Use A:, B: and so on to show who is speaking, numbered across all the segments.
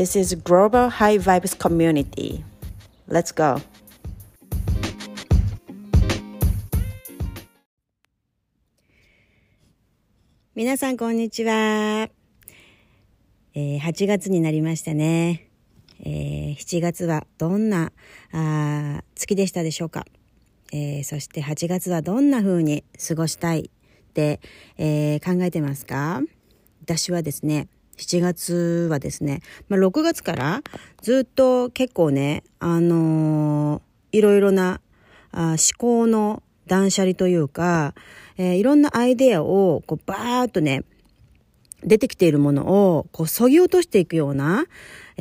A: This is Global High Vibes Community. Let's go! 皆さんこんにちは。えー、8月になりましたね。えー、7月はどんなあ月でしたでしょうか、えー、そして8月はどんな風に過ごしたいって、えー、考えてますか？私はですね、7月はですね、まあ、6月からずっと結構ね、あのー、いろいろなあ思考の断捨離というか、えー、いろんなアイデアをこうバーッとね、出てきているものをこう削ぎ落としていくような、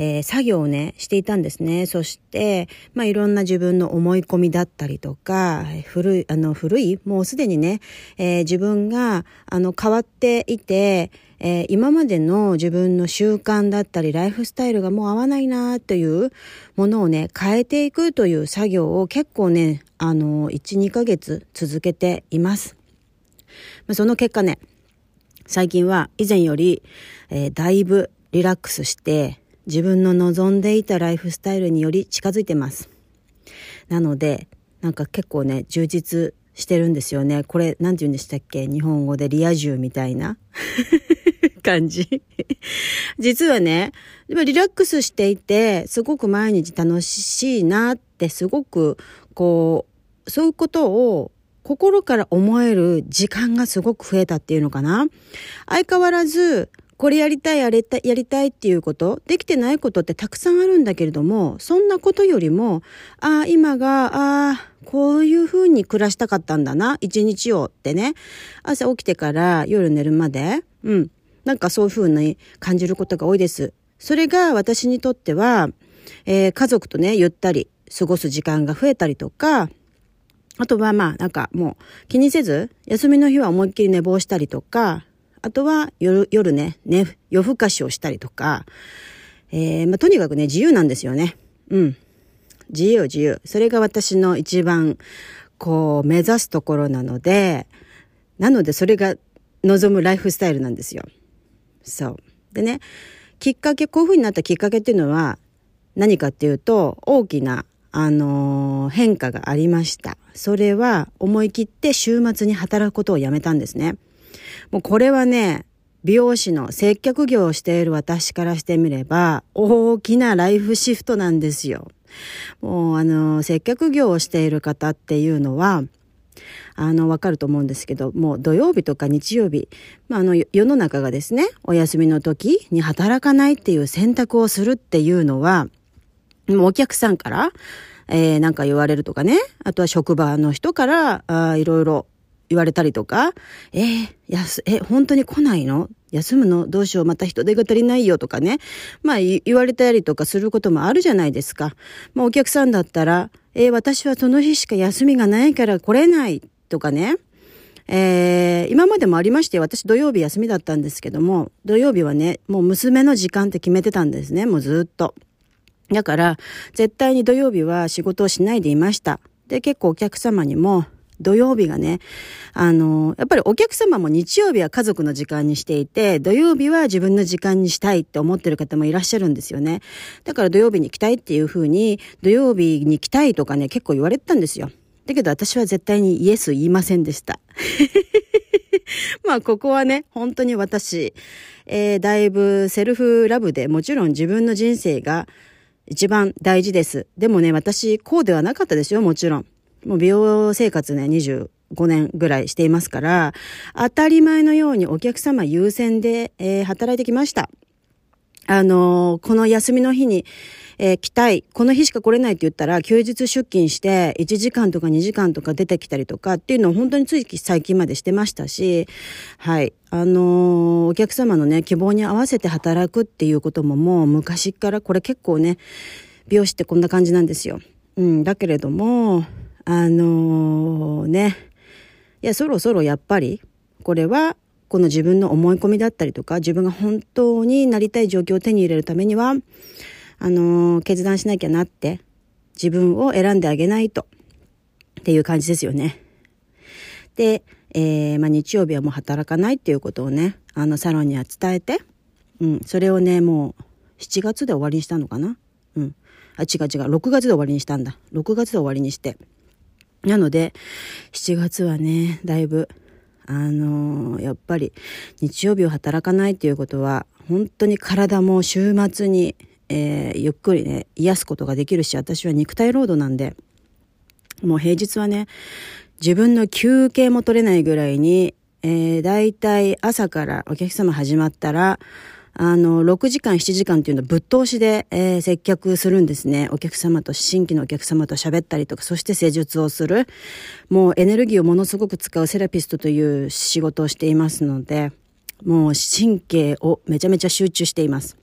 A: えー、作業をね、していたんですね。そして、まあ、いろんな自分の思い込みだったりとか、古い、あの、古い、もうすでにね、えー、自分が、あの、変わっていて、えー、今までの自分の習慣だったり、ライフスタイルがもう合わないなというものをね、変えていくという作業を結構ね、あの、1、2ヶ月続けています。まあ、その結果ね、最近は以前より、えー、だいぶリラックスして自分の望んでいたライフスタイルにより近づいてます。なので、なんか結構ね、充実してるんですよね。これ、なんて言うんでしたっけ？日本語でリア充みたいな 感じ。実はね、リラックスしていて、すごく毎日楽しいなって、すごく、こう、そういうことを心から思える時間がすごく増えたっていうのかな。相変わらず、これやりたい、やりたい、やりたいっていうこと、できてないことってたくさんあるんだけれども、そんなことよりも、ああ、今が、ああ、こういう風に暮らしたかったんだな、一日をってね、朝起きてから夜寝るまで、うん、なんかそういう風に感じることが多いです。それが私にとっては、えー、家族とね、ゆったり過ごす時間が増えたりとか、あとはまあなんかもう気にせず、休みの日は思いっきり寝坊したりとか、あとは夜夜ね、ね、夜更かしをしたりとか、えー、まあとにかくね、自由なんですよね。うん。自由自由。それが私の一番こう目指すところなので、なのでそれが望むライフスタイルなんですよ。そう。でね、きっかけ、こういう風になったきっかけっていうのは何かっていうと、大きなあのー、変化がありました。それは思い切って週末に働くことをやめたんですね。もうこれはね、美容師の接客業をしている私からしてみれば、大きなライフシフトなんですよ。もうあの、接客業をしている方っていうのは、あの、わかると思うんですけど、もう土曜日とか日曜日、まあ、あの、世の中がですね、お休みの時に働かないっていう選択をするっていうのは、お客さんから、えー、なんか言われるとかね。あとは職場の人から、あいろいろ言われたりとか、えー、やす、え、本当に来ないの？休むの？どうしよう？また人手が足りないよとかね。まあ言われたりとかすることもあるじゃないですか。まあお客さんだったら、えー、私はその日しか休みがないから来れないとかね。えー、今までもありまして、私土曜日休みだったんですけども、土曜日はね、もう娘の時間って決めてたんですね、もうずっと。だから、絶対に土曜日は仕事をしないでいました。で、結構お客様にも、土曜日がね、あの、やっぱりお客様も日曜日は家族の時間にしていて、土曜日は自分の時間にしたいって思ってる方もいらっしゃるんですよね。だから土曜日に来たいっていう風に、土曜日に来たいとかね、結構言われてたんですよ。だけど私は絶対にイエス言いませんでした。まあここはね、本当に私、えー、だいぶセルフラブでもちろん自分の人生が一番大事です。でもね、私、こうではなかったですよ、もちろん。もう美容生活ね、25年ぐらいしていますから、当たり前のようにお客様優先で、えー、働いてきました。あのー、この休みの日に、えー、来たい、この日しか来れないって言ったら、休日出勤して1時間とか2時間とか出てきたりとかっていうのを本当につい最近までしてましたし、はい。あのー、お客様のね、希望に合わせて働くっていうことももう昔からこれ結構ね、美容師ってこんな感じなんですよ。うん、だけれども、あのー、ね、いや、そろそろやっぱり、これは、この自分の思い込みだったりとか、自分が本当になりたい状況を手に入れるためには、あのー、決断しなきゃなって、自分を選んであげないと、っていう感じですよね。で、えー、まあ、日曜日はもう働かないっていうことをね、あの、サロンには伝えて、うん、それをね、もう、7月で終わりにしたのかな？うん。あ、違う違う、6月で終わりにしたんだ。6月で終わりにして。なので、7月はね、だいぶ、あのー、やっぱり、日曜日を働かないっていうことは、本当に体も週末に、えー、ゆっくりね、癒すことができるし、私は肉体労働なんで、もう平日はね、自分の休憩も取れないぐらいに、えー、だいたい朝からお客様始まったら、あの、6時間、7時間っていうのをぶっ通しで、えー、接客するんですね。お客様と、新規のお客様と喋ったりとか、そして施術をする。もうエネルギーをものすごく使うセラピストという仕事をしていますので、もう神経をめちゃめちゃ集中しています。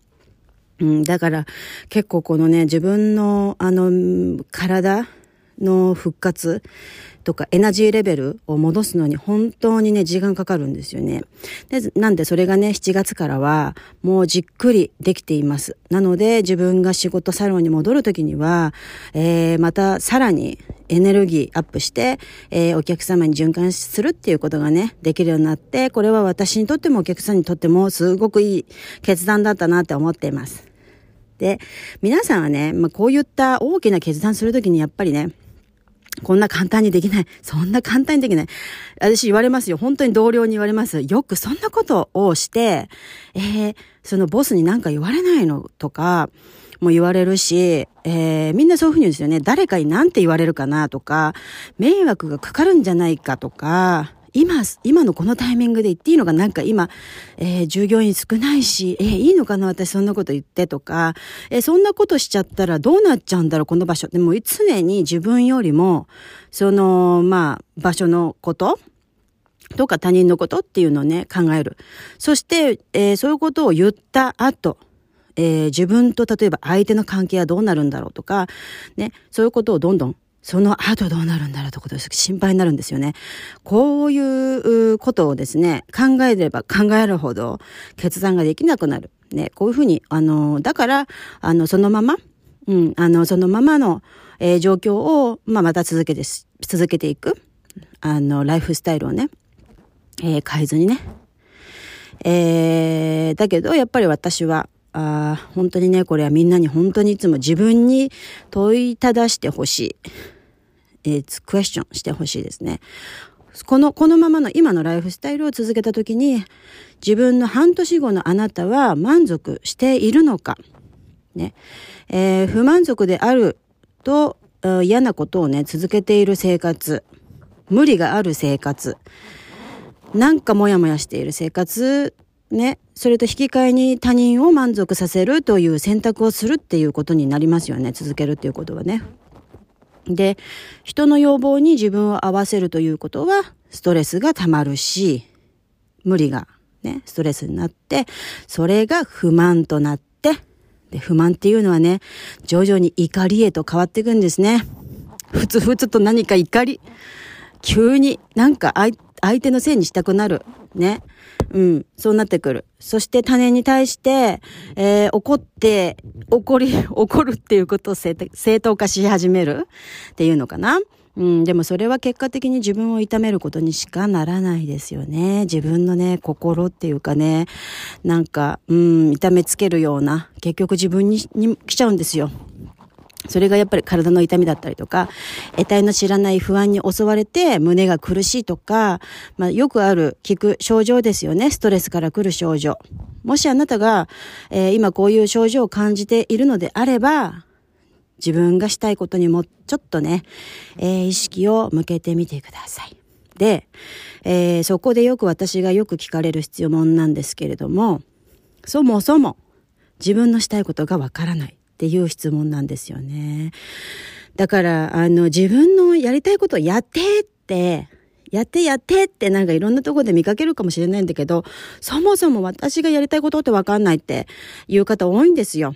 A: うん、だから結構このね、自分のあの、体の復活とかエナジーレベルを戻すのに本当にね、時間かかるんですよね。で、なんでそれがね、7月からはもうじっくりできています。なので自分が仕事サロンに戻るときには、えー、またさらにエネルギーアップして、えー、お客様に循環するっていうことがね、できるようになって、これは私にとってもお客さんにとってもすごくいい決断だったなって思っています。で、皆さんはね、まあ、こういった大きな決断するときにやっぱりね、こんな簡単にできない。そんな簡単にできない。私言われますよ。本当に同僚に言われます。よくそんなことをして、えー、そのボスに何か言われないのとか、も言われるし、えー、みんなそういうふうに言うんですよね。誰かに何て言われるかなとか、迷惑がかかるんじゃないかとか、今、今のこのタイミングで言っていいのかな？んか今、えー、従業員少ないし、えー、いいのかな？私そんなこと言ってとか、えー、そんなことしちゃったらどうなっちゃうんだろう？この場所。でも常に自分よりも、その、まあ、場所のこと？とか他人のことっていうのをね、考える。そして、えー、そういうことを言った後、えー、自分と例えば相手の関係はどうなるんだろうとか、ね、そういうことをどんどんその後どうなるんだろうということです。心配になるんですよね。こういうことをですね、考えれば考えるほど決断ができなくなる。ね、こういうふうに、あの、だから、あの、そのまま、うん、あの、そのままの、えー、状況を、まあ、また続けて、続けていく、あの、ライフスタイルをね、えー、変えずにね。えー、だけど、やっぱり私は、あ本当にね、これはみんなに本当にいつも自分に問いただしてほしい。えー、クエスチョンしてほしいですね。この、このままの今のライフスタイルを続けたときに、自分の半年後のあなたは満足しているのか、ね、えー、不満足であると嫌なことをね、続けている生活、無理がある生活、なんかモヤモヤしている生活、ね、それと引き換えに他人を満足させるという選択をするっていうことになりますよね、続けるっていうことはね。で、人の要望に自分を合わせるということは、ストレスが溜まるし、無理がね、ストレスになって、それが不満となって、で、不満っていうのはね、徐々に怒りへと変わっていくんですね。ふつふつと何か怒り、急になんか相手のせいにしたくなる。ね。うん、そうなってくる。そして他人に対して、えー、怒って、怒り、怒るっていうことを正当化し始めるっていうのかな。うん、でもそれは結果的に自分を痛めることにしかならないですよね。自分のね、心っていうかね、なんか、うん、痛めつけるような、結局自分にに来ちゃうんですよ。それがやっぱり体の痛みだったりとか、得体の知らない不安に襲われて胸が苦しいとか、まあ、よくある聞く症状ですよね。ストレスから来る症状。もしあなたが、えー、今こういう症状を感じているのであれば、自分がしたいことにもちょっとね、えー、意識を向けてみてください。で、えー、そこでよく私がよく聞かれる必要もんなんですけれども、そもそも自分のしたいことがわからない。っていう質問なんですよね。だから、あの、自分のやりたいことをやってって、やってやってってなんかいろんなところで見かけるかもしれないんだけど、そもそも私がやりたいことってわかんないっていう方多いんですよ。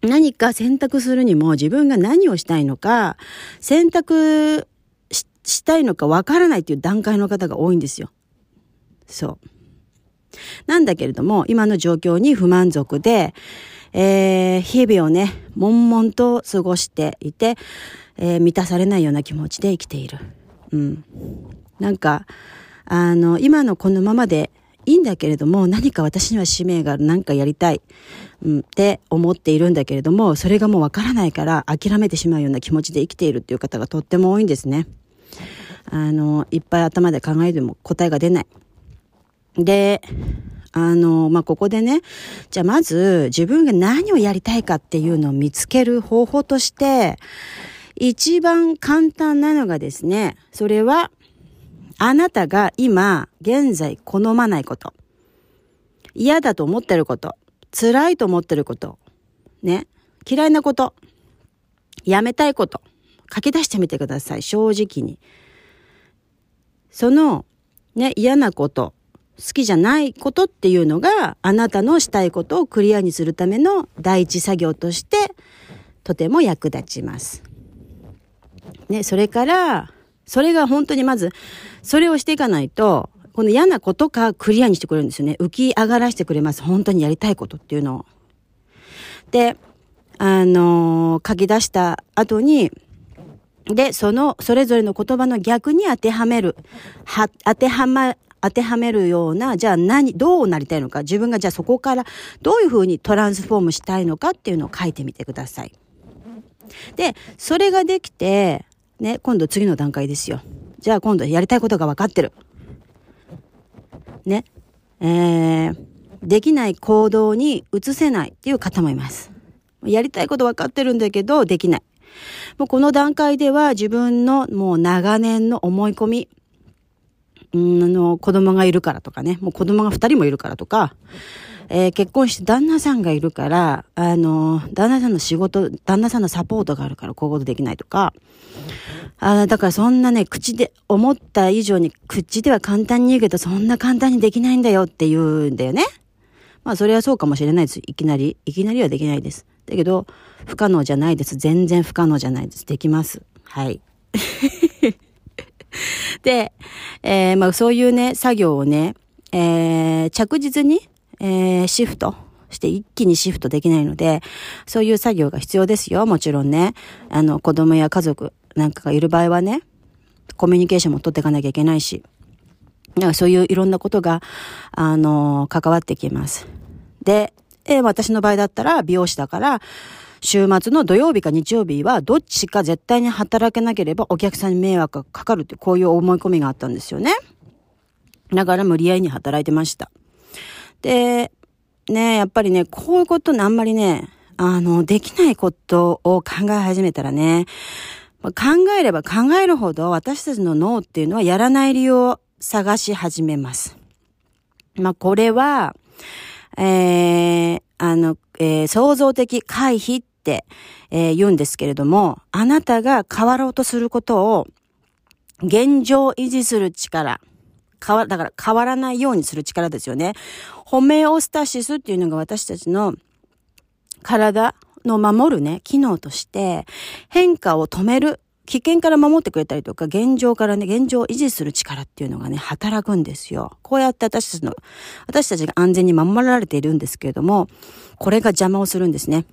A: 何か選択するにも自分が何をしたいのか、選択したいのかわからないっていう段階の方が多いんですよ。そう。なんだけれども、今の状況に不満足で、えー、日々をね、悶々と過ごしていて、えー、満たされないような気持ちで生きている。うん。なんか、あの、今のこのままでいいんだけれども、何か私には使命がある、何かやりたい、うん、って思っているんだけれども、それがもうわからないから諦めてしまうような気持ちで生きているっていう方がとっても多いんですね。あの、いっぱい頭で考えても答えが出ない。で、あの、まあ、ここでね、じゃあまず自分が何をやりたいかっていうのを見つける方法として、一番簡単なのがですね、それは、あなたが今、現在好まないこと、嫌だと思ってること、辛いと思ってること、ね、嫌いなこと、やめたいこと、書き出してみてください、正直に。その、ね、嫌なこと、好きじゃないことっていうのがあなたのしたいことをクリアにするための第一作業としてとても役立ちます。ね、それから、それが本当にまず、それをしていかないと、この嫌なことかクリアにしてくれるんですよね。浮き上がらせてくれます。本当にやりたいことっていうのを。で、あのー、書き出した後に、で、その、それぞれの言葉の逆に当てはめる。は、当てはま、当てはめるような、じゃあ何、どうなりたいのか、自分がじゃあそこからどういうふうにトランスフォームしたいのかっていうのを書いてみてください。で、それができて、ね、今度次の段階ですよ。じゃあ今度やりたいことが分かってる。ね。えー、できない行動に移せないっていう方もいます。やりたいこと分かってるんだけど、できない。もうこの段階では自分のもう長年の思い込み、うん、あの、子供がいるからとかね、もう子供が二人もいるからとか、えー、結婚して旦那さんがいるから、あの、旦那さんの仕事、旦那さんのサポートがあるからこういうことできないとか、あだからそんなね、口で、思った以上に口では簡単に言うけど、そんな簡単にできないんだよって言うんだよね。まあそれはそうかもしれないです。いきなり、いきなりはできないです。だけど、不可能じゃないです。全然不可能じゃないです。できます。はい。で、えー、まあそういうね、作業をね、えー、着実に、えー、シフトして一気にシフトできないので、そういう作業が必要ですよ。もちろんね。あの、子供や家族なんかがいる場合はね、コミュニケーションも取っていかなきゃいけないし、だかそういういろんなことが、あの、関わってきます。で、えー、私の場合だったら美容師だから、週末の土曜日か日曜日はどっちか絶対に働けなければお客さんに迷惑がかかるってこういう思い込みがあったんですよね。だから無理やりに働いてました。で、ね、やっぱりね、こういうことね、あんまりね、あの、できないことを考え始めたらね、考えれば考えるほど私たちの脳っていうのはやらない理由を探し始めます。まあ、これは、えー、あの、えー、創造的回避っ、えー、言うんですけれども、あなたが変わろうとすることを現状維持する力、変わ、だから変わらないようにする力ですよね。ホメオスタシスっていうのが私たちの体の守るね、機能として変化を止める危険から守ってくれたりとか、現状からね、現状を維持する力っていうのがね、働くんですよ。こうやって私たちの、私たちが安全に守られているんですけれども、これが邪魔をするんですね。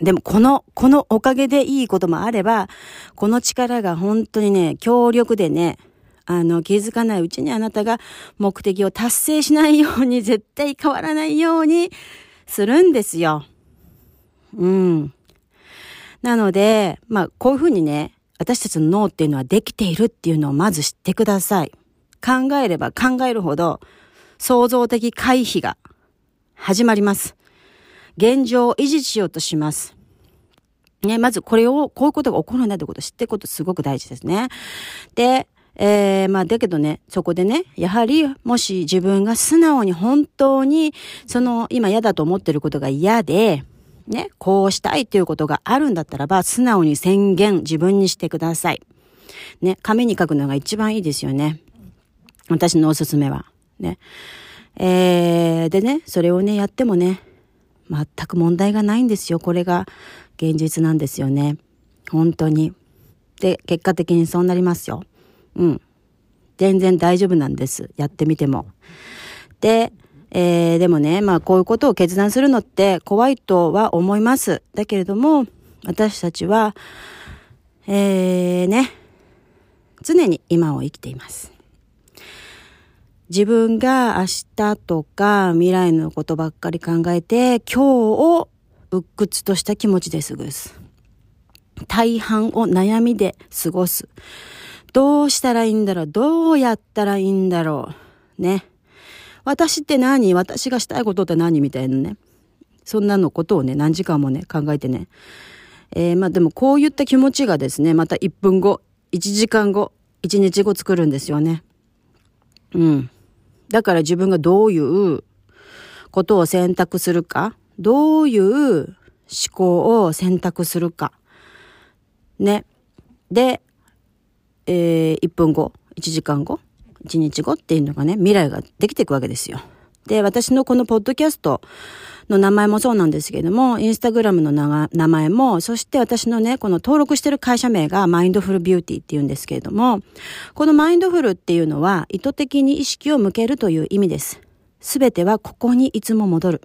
A: でもこの、このおかげでいいこともあれば、この力が本当にね、強力でね、あの、気づかないうちにあなたが目的を達成しないように、絶対変わらないようにするんですよ。うん。なので、まあ、こういうふうにね、私たちの脳っていうのはできているっていうのをまず知ってください。考えれば考えるほど、創造的回避が始まります。現状を維持しようとします。ね、まずこれを、こういうことが起こるんだということを知っていくことすごく大事ですね。で、えー、まあ、だけどね、そこでね、やはり、もし自分が素直に本当に、その、今嫌だと思ってることが嫌で、ね、こうしたいということがあるんだったらば、素直に宣言、自分にしてください。ね、紙に書くのが一番いいですよね。私のおすすめは。ね。えー、でね、それをね、やってもね、全く問題がないんですよ。これが現実なんですよね。本当に。で、結果的にそうなりますよ。うん。全然大丈夫なんです。やってみても。で、えー、でもね、まあこういうことを決断するのって怖いとは思います。だけれども、私たちは、えー、ね、常に今を生きています。自分が明日とか未来のことばっかり考えて今日を鬱屈とした気持ちで過ごす。大半を悩みで過ごす。どうしたらいいんだろう？どうやったらいいんだろう？ね。私って何？私がしたいことって何みたいなね。そんなのことをね、何時間もね、考えてね。えー、まあでもこういった気持ちがですね、また1分後、1時間後、1日後作るんですよね。うん。だから自分がどういうことを選択するか、どういう思考を選択するか。ね。で、えー、1分後、1時間後、1日後っていうのがね、未来ができていくわけですよ。で、私のこのポッドキャストの名前もそうなんですけれども、インスタグラムの名前も、そして私のね、この登録してる会社名がマインドフルビューティーっていうんですけれども、このマインドフルっていうのは意図的に意識を向けるという意味です。すべてはここにいつも戻る。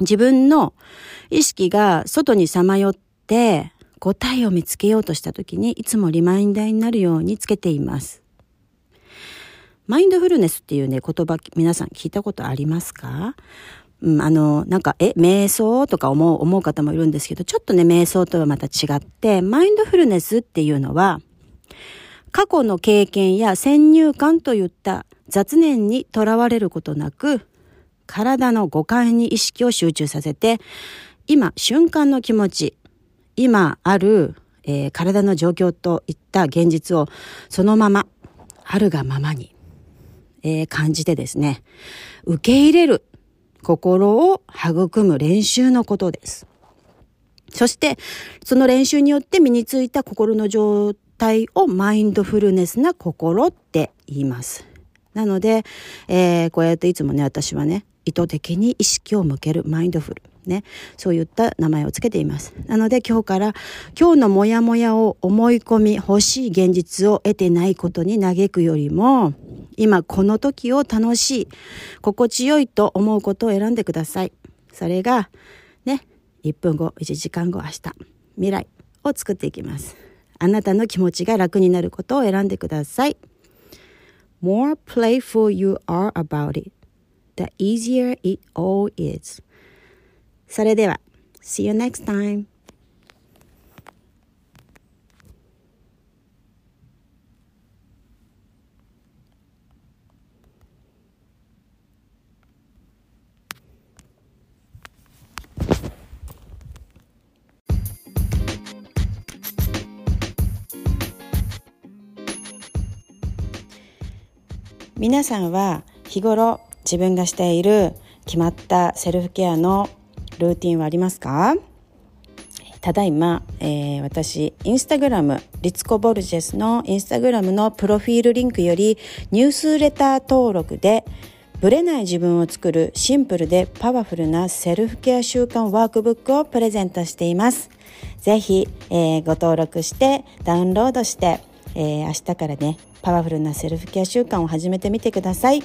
A: 自分の意識が外にさまよって答えを見つけようとした時にいつもリマインダーになるようにつけています。マインドフルネスっていうね、言葉皆さん聞いたことありますか？うん、あの、なんか、え、瞑想とか思う、思う方もいるんですけど、ちょっとね、瞑想とはまた違って、マインドフルネスっていうのは、過去の経験や先入観といった雑念にとらわれることなく、体の五感に意識を集中させて、今、瞬間の気持ち、今ある、えー、体の状況といった現実をそのまま、あるがままに、えー、感じてですね、受け入れる心を育む練習のことです。そして、その練習によって身についた心の状態をマインドフルネスな心って言います。なので、えー、こうやっていつもね、私はね、意図的に意識を向けるマインドフル。ね、そういった名前をつけています。なので今日から今日のモヤモヤを思い込み欲しい現実を得てないことに嘆くよりも今この時を楽しい心地よいと思うことを選んでください。それがね1分後1時間後明日未来を作っていきます。あなたの気持ちが楽になることを選んでください。More playful you are about it, the easier it all is. それでは、See you next time! 皆さんは日頃自分がしている決まったセルフケアのルーティンはありますか？ただいま、えー、私、インスタグラム、リツコ・ボルジェスのインスタグラムのプロフィールリンクよりニュースレター登録でブレない自分を作るシンプルでパワフルなセルフケア習慣ワークブックをプレゼントしています。ぜひ、えー、ご登録してダウンロードして、えー、明日からね、パワフルなセルフケア習慣を始めてみてください。